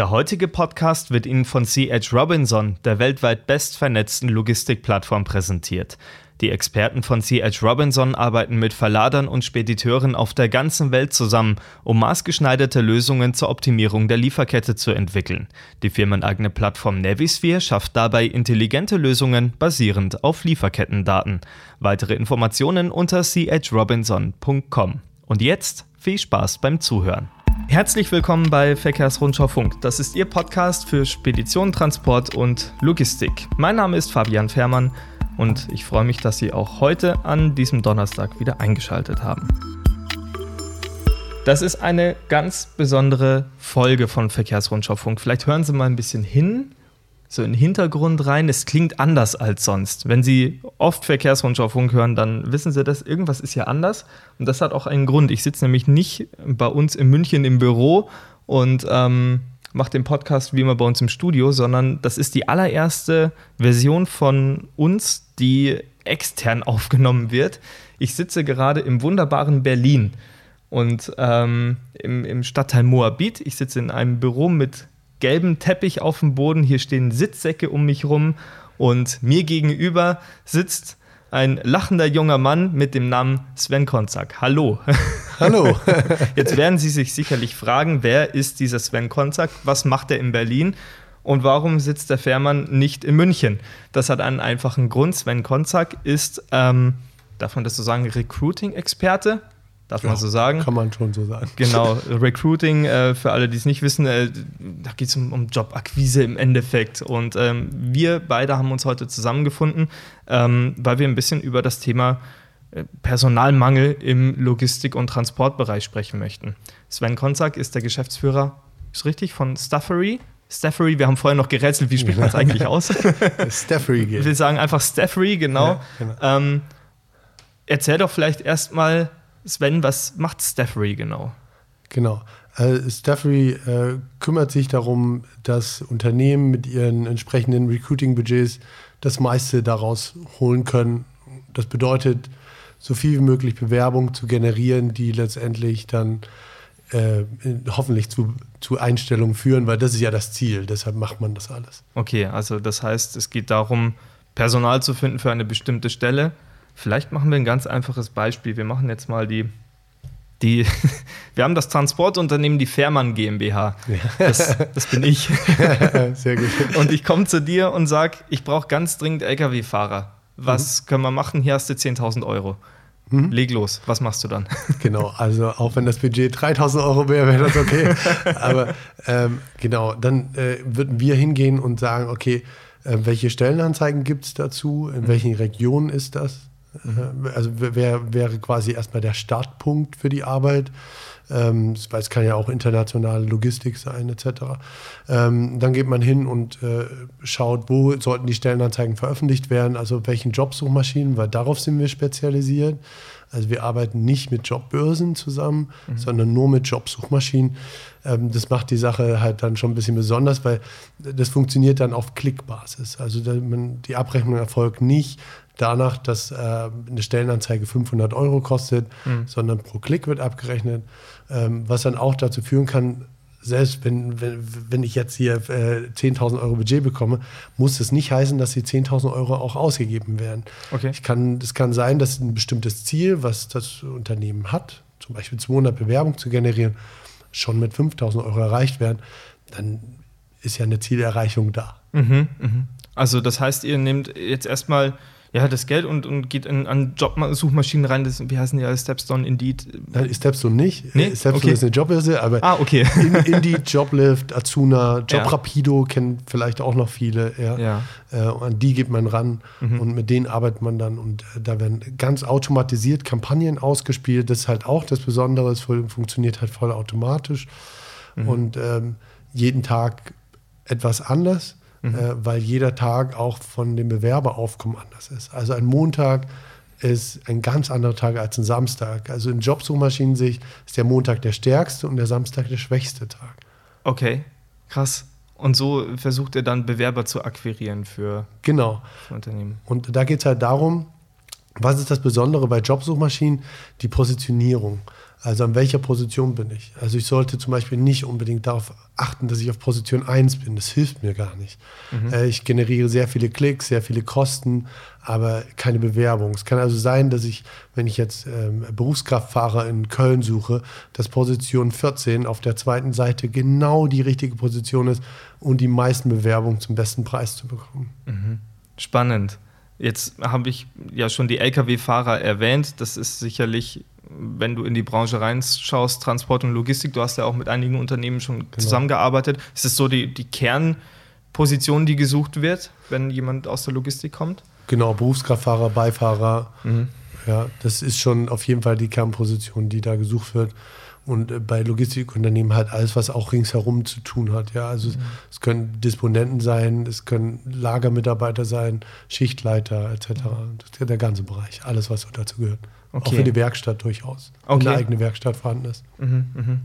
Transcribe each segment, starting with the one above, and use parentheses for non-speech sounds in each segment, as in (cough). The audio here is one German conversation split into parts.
Der heutige Podcast wird Ihnen von C.H. Robinson, der weltweit bestvernetzten Logistikplattform, präsentiert. Die Experten von C.H. Robinson arbeiten mit Verladern und Spediteuren auf der ganzen Welt zusammen, um maßgeschneiderte Lösungen zur Optimierung der Lieferkette zu entwickeln. Die firmeneigene Plattform Navisphere schafft dabei intelligente Lösungen basierend auf Lieferkettendaten. Weitere Informationen unter chrobinson.com. Und jetzt viel Spaß beim Zuhören. Herzlich willkommen bei Verkehrsrundschau Funk. Das ist Ihr Podcast für Spedition, Transport und Logistik. Mein Name ist Fabian Fährmann und ich freue mich, dass Sie auch heute an diesem Donnerstag wieder eingeschaltet haben. Das ist eine ganz besondere Folge von Verkehrsrundschau Funk. Vielleicht hören Sie mal ein bisschen hin so in den Hintergrund rein. Es klingt anders als sonst. Wenn Sie oft Verkehrsrundschau Funk hören, dann wissen Sie das, irgendwas ist ja anders. Und das hat auch einen Grund. Ich sitze nämlich nicht bei uns in München im Büro und ähm, mache den Podcast wie immer bei uns im Studio, sondern das ist die allererste Version von uns, die extern (laughs) aufgenommen wird. Ich sitze gerade im wunderbaren Berlin und ähm, im, im Stadtteil Moabit. Ich sitze in einem Büro mit gelben Teppich auf dem Boden. Hier stehen Sitzsäcke um mich rum. Und mir gegenüber sitzt ein lachender junger Mann mit dem Namen Sven Konzak. Hallo. (laughs) Hallo. (laughs) Jetzt werden Sie sich sicherlich fragen, wer ist dieser Sven Konzak? Was macht er in Berlin? Und warum sitzt der Fährmann nicht in München? Das hat einen einfachen Grund. Sven Konzak ist, ähm, darf man das so sagen, Recruiting-Experte darf ja, man so sagen. Kann man schon so sagen. Genau, Recruiting, äh, für alle, die es nicht wissen, äh, da geht es um, um, Jobakquise im Endeffekt. Und ähm, wir beide haben uns heute zusammengefunden, ähm, weil wir ein bisschen über das Thema äh, Personalmangel im Logistik- und Transportbereich sprechen möchten. Sven Konzak ist der Geschäftsführer, ist richtig, von Staffery. Staffery, wir haben vorher noch gerätselt, wie spricht man es (laughs) eigentlich aus? Staffery. Wir sagen einfach Staffery, genau. Ja, genau. Ähm, erzähl doch vielleicht erstmal, Sven, was macht Staffery genau? Genau. Äh, Staffery äh, kümmert sich darum, dass Unternehmen mit ihren entsprechenden Recruiting-Budgets das meiste daraus holen können. Das bedeutet, so viel wie möglich Bewerbung zu generieren, die letztendlich dann äh, hoffentlich zu, zu Einstellungen führen, weil das ist ja das Ziel. Deshalb macht man das alles. Okay, also das heißt, es geht darum, Personal zu finden für eine bestimmte Stelle Vielleicht machen wir ein ganz einfaches Beispiel. Wir machen jetzt mal die, die (laughs) wir haben das Transportunternehmen die Fährmann GmbH. Das, das bin ich. (laughs) Sehr gut. Und ich komme zu dir und sage, ich brauche ganz dringend Lkw-Fahrer. Was mhm. können wir machen? Hier hast du 10.000 Euro. Mhm. Leg los, was machst du dann? (laughs) Genau, also auch wenn das Budget 3000 Euro wäre, wäre das okay. Aber ähm, genau, dann äh, würden wir hingehen und sagen, okay, äh, welche Stellenanzeigen gibt es dazu? In mhm. welchen Regionen ist das? Mhm. Also wäre wär quasi erstmal der Startpunkt für die Arbeit. Ähm, es kann ja auch internationale Logistik sein, etc. Ähm, dann geht man hin und äh, schaut, wo sollten die Stellenanzeigen veröffentlicht werden, also welchen Jobsuchmaschinen, weil darauf sind wir spezialisiert. Also wir arbeiten nicht mit Jobbörsen zusammen, mhm. sondern nur mit Jobsuchmaschinen. Ähm, das macht die Sache halt dann schon ein bisschen besonders, weil das funktioniert dann auf Klickbasis. Also die Abrechnung erfolgt nicht danach, dass äh, eine Stellenanzeige 500 Euro kostet, mhm. sondern pro Klick wird abgerechnet, ähm, was dann auch dazu führen kann, selbst wenn, wenn, wenn ich jetzt hier äh, 10.000 Euro Budget bekomme, muss das nicht heißen, dass die 10.000 Euro auch ausgegeben werden. Okay. Ich kann, es kann sein, dass ein bestimmtes Ziel, was das Unternehmen hat, zum Beispiel 200 Bewerbungen zu generieren, schon mit 5.000 Euro erreicht werden. Dann ist ja eine Zielerreichung da. Mhm, mh. Also das heißt, ihr nehmt jetzt erstmal ja, das Geld und, und geht in, an Jobsuchmaschinen rein. Das, wie heißen die alle? Stepstone, Indeed? Nein, Stepstone nicht. Nee? Stepstone okay. ist eine Jobbörse, aber ah, okay. Indeed, Joblift, Azuna, (laughs) Jobrapido ja. kennen vielleicht auch noch viele. Ja. ja. Äh, an die geht man ran mhm. und mit denen arbeitet man dann. Und äh, da werden ganz automatisiert Kampagnen ausgespielt. Das ist halt auch das Besondere. Es funktioniert halt voll automatisch. Mhm. Und ähm, jeden Tag etwas anders mhm. äh, weil jeder Tag auch von dem Bewerberaufkommen anders ist. Also ein Montag ist ein ganz anderer Tag als ein Samstag. Also in Jobsuchmaschinensicht ist der Montag der stärkste und der Samstag der schwächste Tag. Okay, krass. Und so versucht er dann Bewerber zu akquirieren für, genau. für Unternehmen. Und da geht es halt darum, Was ist das Besondere bei Jobsuchmaschinen? Die Positionierung. Also an welcher Position bin ich? Also ich sollte zum Beispiel nicht unbedingt darauf achten, dass ich auf Position 1 bin. Das hilft mir gar nicht. Mhm. Äh, ich generiere sehr viele Klicks, sehr viele Kosten, aber keine Bewerbung. Es kann also sein, dass ich, wenn ich jetzt ähm, Berufskraftfahrer in Köln suche, dass Position 14 auf der zweiten Seite genau die richtige Position ist und die meisten Bewerbungen zum besten Preis zu bekommen. Mhm. Spannend. Jetzt habe ich ja schon die Lkw-Fahrer erwähnt. Das ist sicherlich wenn du in die Branche reinschaust, Transport und Logistik, du hast ja auch mit einigen Unternehmen schon genau. zusammengearbeitet. Ist es so die, die Kernposition, die gesucht wird, wenn jemand aus der Logistik kommt? Genau, Berufskraftfahrer, Beifahrer. Mhm. Ja, das ist schon auf jeden Fall die Kernposition, die da gesucht wird. Und äh, bei Logistikunternehmen halt alles, was auch ringsherum zu tun hat. Ja, also mhm. es können Disponenten sein, es können Lagermitarbeiter sein, Schichtleiter etc. Das ist der ganze Bereich, alles, was dazu gehört. Okay. Auch für die Werkstatt durchaus. Okay. Wenn eine eigene Werkstatt vorhanden ist. Mhm, mh.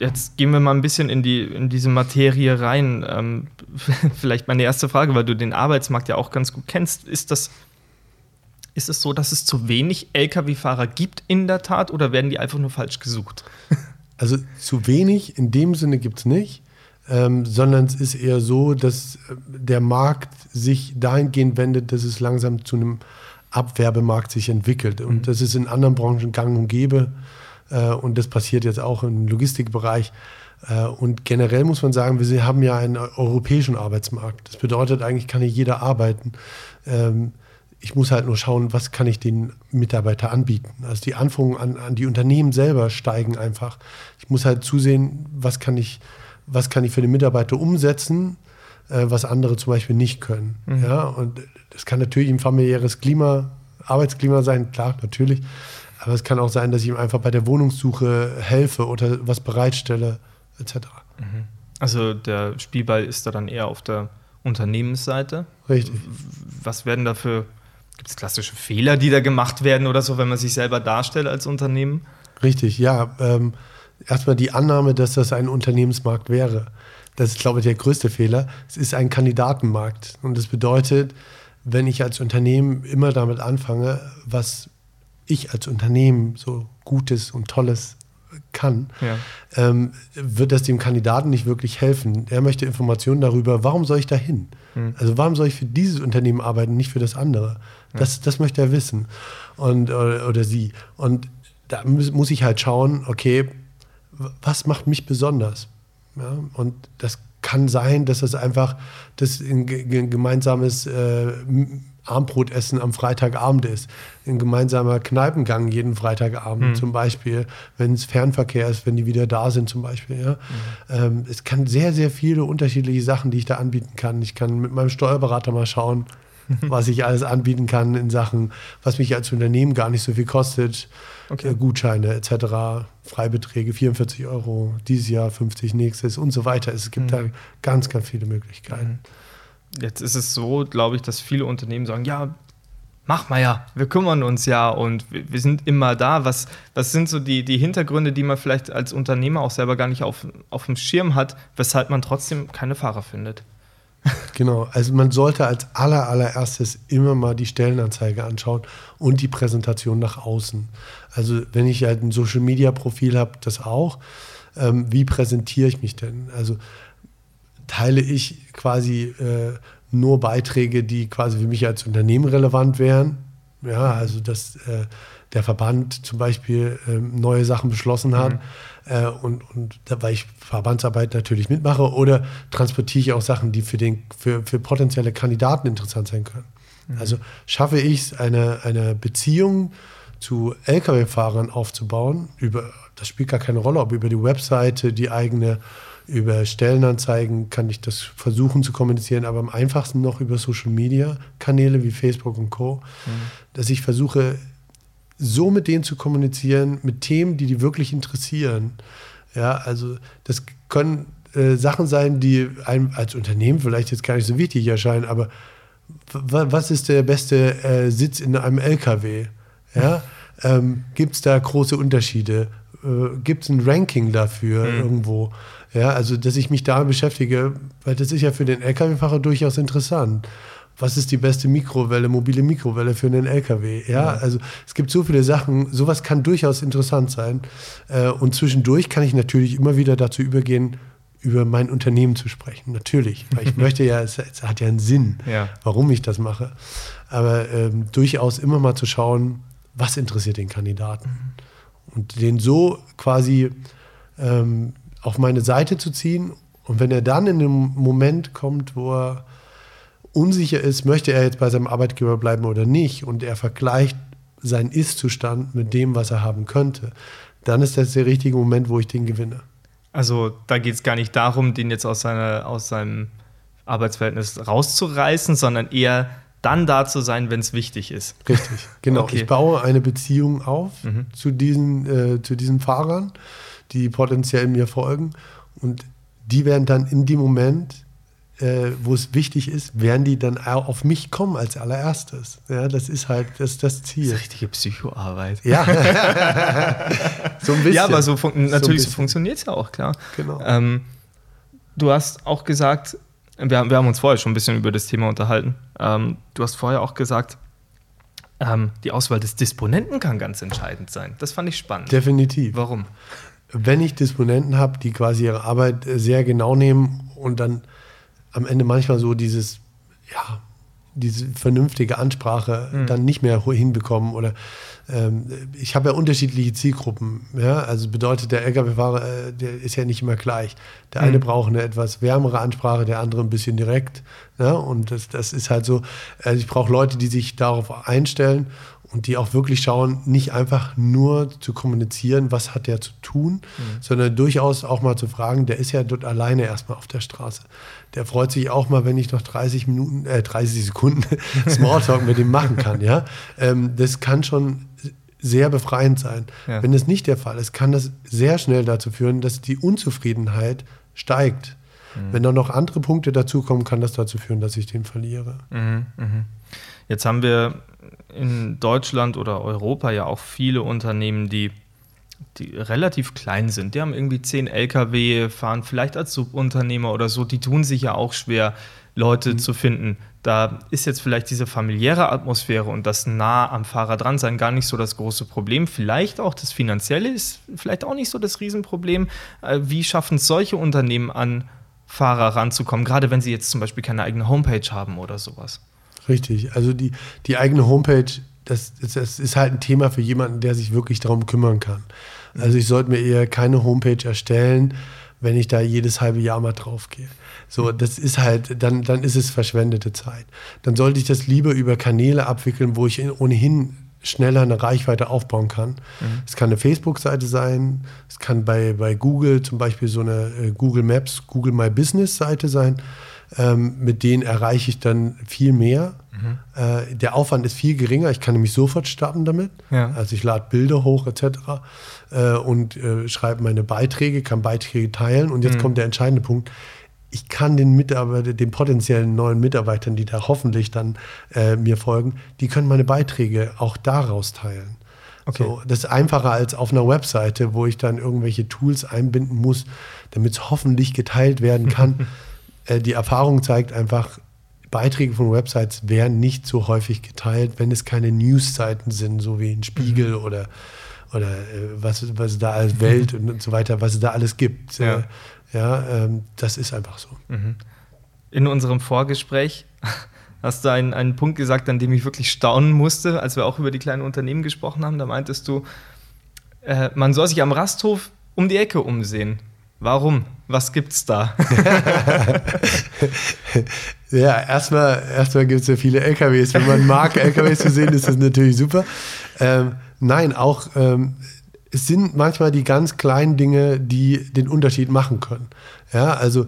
Jetzt gehen wir mal ein bisschen in, die, in diese Materie rein. Ähm, (laughs) vielleicht meine erste Frage, weil du den Arbeitsmarkt ja auch ganz gut kennst. Ist das, ist es so, dass es zu wenig Lkw-Fahrer gibt in der Tat oder werden die einfach nur falsch gesucht? (laughs) Also zu wenig in dem Sinne gibt es nicht, ähm, sondern es ist eher so, dass äh, der Markt sich dahingehend wendet, dass es langsam zu einem Abwerbemarkt sich entwickelt. Und mhm. das ist in anderen Branchen gang und gäbe. Äh, und das passiert jetzt auch im Logistikbereich. Äh, und generell muss man sagen, wir haben ja einen europäischen Arbeitsmarkt. Das bedeutet, eigentlich kann hier jeder arbeiten. Ähm, ich muss halt nur schauen, was kann ich den Mitarbeiter anbieten. Also die Anforderungen an, an die Unternehmen selber steigen einfach. Ich muss halt zusehen, was kann ich, was kann ich für den Mitarbeiter umsetzen, äh, was andere zum Beispiel nicht können. Mhm. Ja, und das kann natürlich ein familiäres Klima, Arbeitsklima sein, klar, natürlich. Aber es kann auch sein, dass ich ihm einfach bei der Wohnungssuche helfe oder was bereitstelle, etc. Mhm. Also der Spielball ist da dann eher auf der Unternehmensseite. Richtig. Was werden da für, gibt es klassische Fehler, die da gemacht werden oder so, wenn man sich selber darstellt als Unternehmen? Richtig, ja. Ähm, erstmal die Annahme, dass das ein Unternehmensmarkt wäre. Das ist, glaube ich, der größte Fehler. Es ist ein Kandidatenmarkt. Und das bedeutet, wenn ich als Unternehmen immer damit anfange, was ich als Unternehmen so Gutes und Tolles kann, ja. ähm, wird das dem Kandidaten nicht wirklich helfen. Er möchte Informationen darüber, warum soll ich da hin? Mhm. Also warum soll ich für dieses Unternehmen arbeiten, nicht für das andere? Das, ja. das möchte er wissen und, oder, oder sie. Und da muss, muss ich halt schauen, okay, was macht mich besonders? Ja, und das kann sein, dass das einfach das ein gemeinsames äh, Armbrotessen am Freitagabend ist. Ein gemeinsamer Kneipengang jeden Freitagabend mhm. zum Beispiel, wenn es Fernverkehr ist, wenn die wieder da sind zum Beispiel. Ja. Mhm. Ähm, es kann sehr, sehr viele unterschiedliche Sachen, die ich da anbieten kann. Ich kann mit meinem Steuerberater mal schauen, (laughs) was ich alles anbieten kann in Sachen, was mich als Unternehmen gar nicht so viel kostet. Okay. Äh, Gutscheine etc., Freibeträge 44 Euro, dieses Jahr 50, nächstes und so weiter. Es gibt mhm. da ganz, ganz viele Möglichkeiten. Jetzt ist es so, glaube ich, dass viele Unternehmen sagen, ja, mach mal ja, wir kümmern uns ja und wir, sind immer da. Was, was sind so die, die Hintergründe, die man vielleicht als Unternehmer auch selber gar nicht auf, auf dem Schirm hat, weshalb man trotzdem keine Fahrer findet? (laughs) Genau, also man sollte als aller, allererstes immer mal die Stellenanzeige anschauen und die Präsentation nach außen. Also wenn ich halt ein Social-Media-Profil habe, das auch. Ähm, wie präsentiere ich mich denn? Also teile ich quasi äh, nur Beiträge, die quasi für mich als Unternehmen relevant wären. Ja, also dass äh, der Verband zum Beispiel äh, neue Sachen beschlossen hat. Mhm äh, und, und weil ich Verbandsarbeit natürlich mitmache oder transportiere ich auch Sachen, die für, den, für, für potenzielle Kandidaten interessant sein können. Mhm. Also schaffe ich es, eine, eine Beziehung zu Lkw-Fahrern aufzubauen, über, das spielt gar keine Rolle, ob über die Webseite, die eigene, über Stellenanzeigen kann ich das versuchen zu kommunizieren, aber am einfachsten noch über Social Media Kanäle wie Facebook und Co. Mhm. Dass ich versuche, so mit denen zu kommunizieren, mit Themen, die die wirklich interessieren. Ja, also das können äh, Sachen sein, die einem als Unternehmen vielleicht jetzt gar nicht so wichtig erscheinen, aber was ist der beste äh, Sitz in einem LKW? Ja? (laughs) Ähm, Gibt es da große Unterschiede? Äh, Gibt es ein Ranking dafür mhm. irgendwo? Ja, also dass ich mich da beschäftige, weil das ist ja für den LKW-Fahrer durchaus interessant was ist die beste Mikrowelle, mobile Mikrowelle für einen LKW? Ja, ja. also es gibt so viele Sachen, sowas kann durchaus interessant sein. Äh, und zwischendurch kann ich natürlich immer wieder dazu übergehen, über mein Unternehmen zu sprechen. Natürlich, weil ich (laughs) möchte ja, es, es, hat ja einen Sinn, ja. warum ich das mache. Aber ähm, durchaus immer mal zu schauen, was interessiert den Kandidaten. Und den so quasi ähm, auf meine Seite zu ziehen. Und wenn er dann in einem Moment kommt, wo er unsicher ist, möchte er jetzt bei seinem Arbeitgeber bleiben oder nicht, und er vergleicht seinen Ist-Zustand mit dem, was er haben könnte, dann ist das der richtige Moment, wo ich den gewinne. Also da geht es gar nicht darum, den jetzt aus, seiner, aus seinem Arbeitsverhältnis rauszureißen, sondern eher dann da zu sein, wenn es wichtig ist. Richtig, genau. Okay. Ich baue eine Beziehung auf mhm. zu, diesen, äh, zu diesen Fahrern, die potenziell mir folgen. Und die werden dann in dem Moment äh, wo es wichtig ist, werden die dann auch auf mich kommen als allererstes. Ja, das ist halt das, das Ziel. Das ist richtige Psychoarbeit. Ja. (laughs) so ein bisschen. Ja, aber so natürlich so, so funktioniert es ja auch, klar. Genau. Ähm, du hast auch gesagt, wir, wir, haben uns vorher schon ein bisschen über das Thema unterhalten. Ähm, du hast vorher auch gesagt, ähm, die Auswahl des Disponenten kann ganz entscheidend sein. Das fand ich spannend. Definitiv. Warum? Wenn ich Disponenten habe, die quasi ihre Arbeit sehr genau nehmen und dann am Ende manchmal so dieses, ja, diese vernünftige Ansprache mhm. dann nicht mehr hinbekommen oder ähm, ich habe ja unterschiedliche Zielgruppen, ja, also bedeutet der LKW-Fahrer, äh, der ist ja nicht immer gleich. Der eine mhm. braucht eine etwas wärmere Ansprache, der andere ein bisschen direkt, ja, und das, das ist halt so, also ich brauche Leute, die sich darauf einstellen und die auch wirklich schauen, nicht einfach nur zu kommunizieren, was hat der zu tun, mhm. sondern durchaus auch mal zu fragen, der ist ja dort alleine erstmal auf der Straße. Der freut sich auch mal, wenn ich noch 30 Minuten, äh, 30 Sekunden (laughs) Smalltalk mit ihm machen kann, ja. Ähm, das kann schon sehr befreiend sein. Ja. Wenn das nicht der Fall ist, kann das sehr schnell dazu führen, dass die Unzufriedenheit steigt. Mhm. Wenn dann noch andere Punkte dazukommen, kann das dazu führen, dass ich den verliere. Mhm, mh. Jetzt haben wir in Deutschland oder Europa ja auch viele Unternehmen, die, die relativ klein sind. Die haben irgendwie zehn Lkw, fahren vielleicht als Subunternehmer oder so. Die tun sich ja auch schwer, Leute mhm. zu finden. Da ist jetzt vielleicht diese familiäre Atmosphäre und das nah am Fahrer dran sein gar nicht so das große Problem. Vielleicht auch das Finanzielle ist vielleicht auch nicht so das Riesenproblem. Äh, wie schaffen es solche Unternehmen an, Fahrer ranzukommen, gerade wenn sie jetzt zum Beispiel keine eigene Homepage haben oder sowas? Richtig. Also die, die eigene Homepage, das, das ist halt ein Thema für jemanden, der sich wirklich darum kümmern kann. Also ich sollte mir eher keine Homepage erstellen, wenn ich da jedes halbe Jahr mal drauf gehe. So, das ist halt, dann, dann ist es verschwendete Zeit. Dann sollte ich das lieber über Kanäle abwickeln, wo ich ohnehin schneller eine Reichweite aufbauen kann. Mhm. Es kann eine Facebook-Seite sein, es kann bei, bei Google zum Beispiel so eine äh, Google Maps, Google My Business-Seite sein ähm, mit denen erreiche ich dann viel mehr. Mhm. Äh, der Aufwand ist viel geringer. Ich kann nämlich sofort starten damit. Ja. Also ich lade Bilder hoch etc. Äh, und äh, schreibe meine Beiträge, kann Beiträge teilen. Und jetzt mhm. kommt der entscheidende Punkt. Ich kann den Mitarbeiter, den potenziellen neuen Mitarbeitern, die da hoffentlich dann äh, mir folgen, die können meine Beiträge auch daraus teilen. Okay. So, das ist einfacher als auf einer Webseite, wo ich dann irgendwelche Tools einbinden muss, damit es hoffentlich geteilt werden kann. (laughs) Äh, die Erfahrung zeigt einfach, Beiträge von Websites werden nicht so häufig geteilt, wenn es keine Newsseiten sind, so wie ein Spiegel mhm. oder, oder äh, was, was da als Welt und, und, so weiter, was es da alles gibt. Ja, äh, ja ähm, das ist einfach so. Mhm. In unserem Vorgespräch hast du einen, einen Punkt gesagt, an dem ich wirklich staunen musste, als wir auch über die kleinen Unternehmen gesprochen haben. Da meintest du, äh, man soll sich am Rasthof um die Ecke umsehen. Warum? Was gibt's da? (laughs) ja, erstmal, erstmal gibt es ja viele LKWs. Wenn man mag, LKWs zu sehen, ist das natürlich super. Ähm, nein, auch ähm, es sind manchmal die ganz kleinen Dinge, die den Unterschied machen können. Ja, also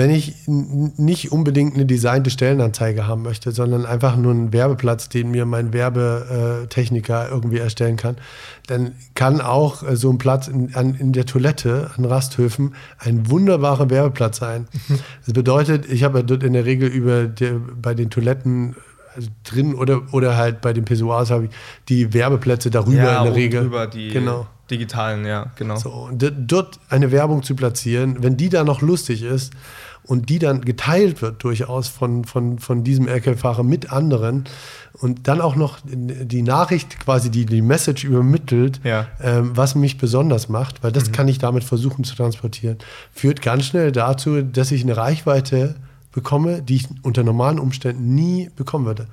wenn ich nicht unbedingt eine designte Stellenanzeige haben möchte, sondern einfach nur einen Werbeplatz, den mir mein Werbetechniker irgendwie erstellen kann, dann kann auch äh, so ein Platz in, in der Toilette an Rasthöfen ein wunderbarer Werbeplatz sein. Mhm. (laughs) Das bedeutet, ich habe dort in der Regel über die, bei den Toiletten also drin oder, oder halt bei den Pessoas habe ich die Werbeplätze darüber ja, in der Regel. Drüber die genau. digitalen, ja, genau. So, und dort eine Werbung zu platzieren, wenn die da noch lustig ist und die dann geteilt wird durchaus von, von, von diesem Lkw-Fahrer mit anderen und dann auch noch die Nachricht quasi, die die Message übermittelt, Ja. ähm, was mich besonders macht, weil das kann ich damit versuchen zu transportieren, führt ganz schnell dazu, dass ich eine Reichweite bekomme, die ich unter normalen Umständen nie bekommen würde.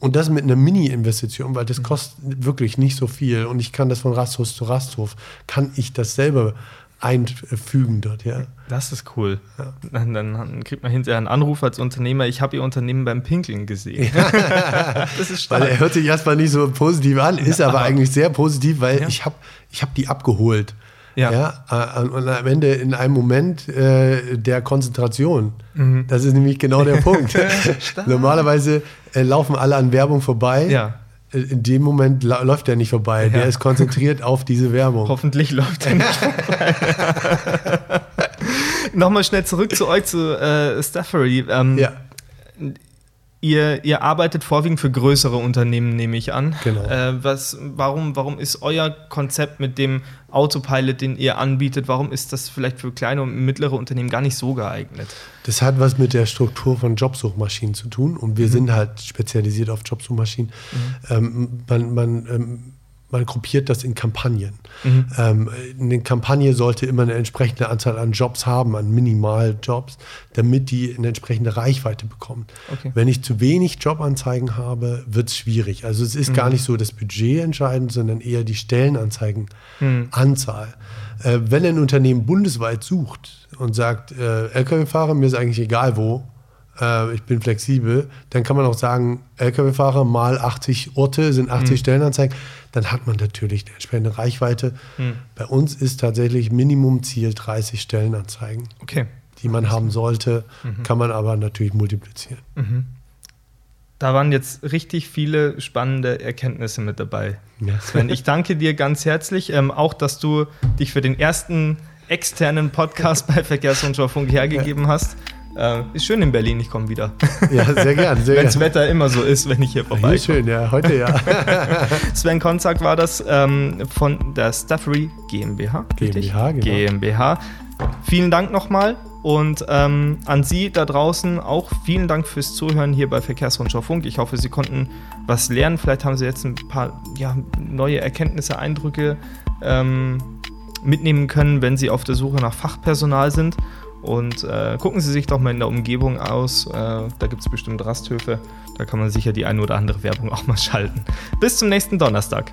Und das mit einer Mini-Investition, weil das kostet wirklich nicht so viel und ich kann das von Rasthof zu Rasthof, kann ich das selber einfügen dort, ja. Das ist cool. Dann, dann kriegt man hinterher einen Anruf als Unternehmer, ich habe Ihr Unternehmen beim Pinkeln gesehen. (laughs) das ist Weil er stark. hört sich erstmal nicht so positiv an, ist aber, aber- eigentlich sehr positiv, weil Ja. ich habe ich hab die abgeholt. Ja. äh, und am Ende in einem Moment äh, der Konzentration. Das ist nämlich genau der (laughs) Punkt. Stark. Normalerweise äh, laufen alle an Werbung vorbei. Ja. In dem Moment läuft er nicht vorbei. Der Ja. ist konzentriert auf diese Werbung. Hoffentlich läuft er nicht vorbei. (laughs) Nochmal schnell zurück zu euch, zu äh, Staffery. Ähm, Ja, ihr, ihr arbeitet vorwiegend für größere Unternehmen, nehme ich an. Genau. Äh, was, warum, warum ist euer Konzept mit dem Autopilot, den ihr anbietet, warum ist das vielleicht für kleine und mittlere Unternehmen gar nicht so geeignet? das hat was mit der Struktur von Jobsuchmaschinen zu tun und wir sind halt spezialisiert auf Jobsuchmaschinen. Ähm, man, man, ähm, man gruppiert das in Kampagnen. Ähm, eine Kampagne sollte immer eine entsprechende Anzahl an Jobs haben, an Minimaljobs, damit die eine entsprechende Reichweite bekommen. Okay. Wenn ich zu wenig Jobanzeigen habe, wird es schwierig. Also es ist gar nicht so das Budget entscheidend, sondern eher die Stellenanzeigenanzahl. Äh, wenn ein Unternehmen bundesweit sucht und sagt, äh, Lkw-Fahrer, mir ist eigentlich egal wo, ich bin flexibel, dann kann man auch sagen, Lkw-Fahrer mal 80 Orte sind 80 Stellenanzeigen, dann hat man natürlich eine entsprechende Reichweite. Bei uns ist tatsächlich Minimumziel 30 Stellenanzeigen, Okay. die man haben sollte, kann man aber natürlich multiplizieren. Da waren jetzt richtig viele spannende Erkenntnisse mit dabei. Ja. Sven, ich danke dir ganz herzlich. Ähm, auch, dass du dich für den ersten externen Podcast bei Verkehrsrundschau Funk hergegeben hast. Äh, ist schön in Berlin, ich komme wieder. Ja, sehr gern. Sehr (laughs) Wenn das. Wetter immer so ist, wenn ich hier ist schön, ja, heute ja. (laughs) Sven Konzak war das ähm, von der Staffery GmbH. richtig? GmbH, genau. GmbH. Vielen Dank nochmal und ähm, an Sie da draußen auch vielen Dank fürs Zuhören hier bei Verkehrsrundschau Funk. Ich hoffe, Sie konnten was lernen. Vielleicht haben Sie jetzt ein paar ja, neue Erkenntnisse, Eindrücke ähm, mitnehmen können, wenn Sie auf der Suche nach Fachpersonal sind. Und äh, gucken Sie sich doch mal in der Umgebung aus. Äh, da gibt es bestimmt Rasthöfe. Da kann man sicher die eine oder andere Werbung auch mal schalten. Bis zum nächsten Donnerstag.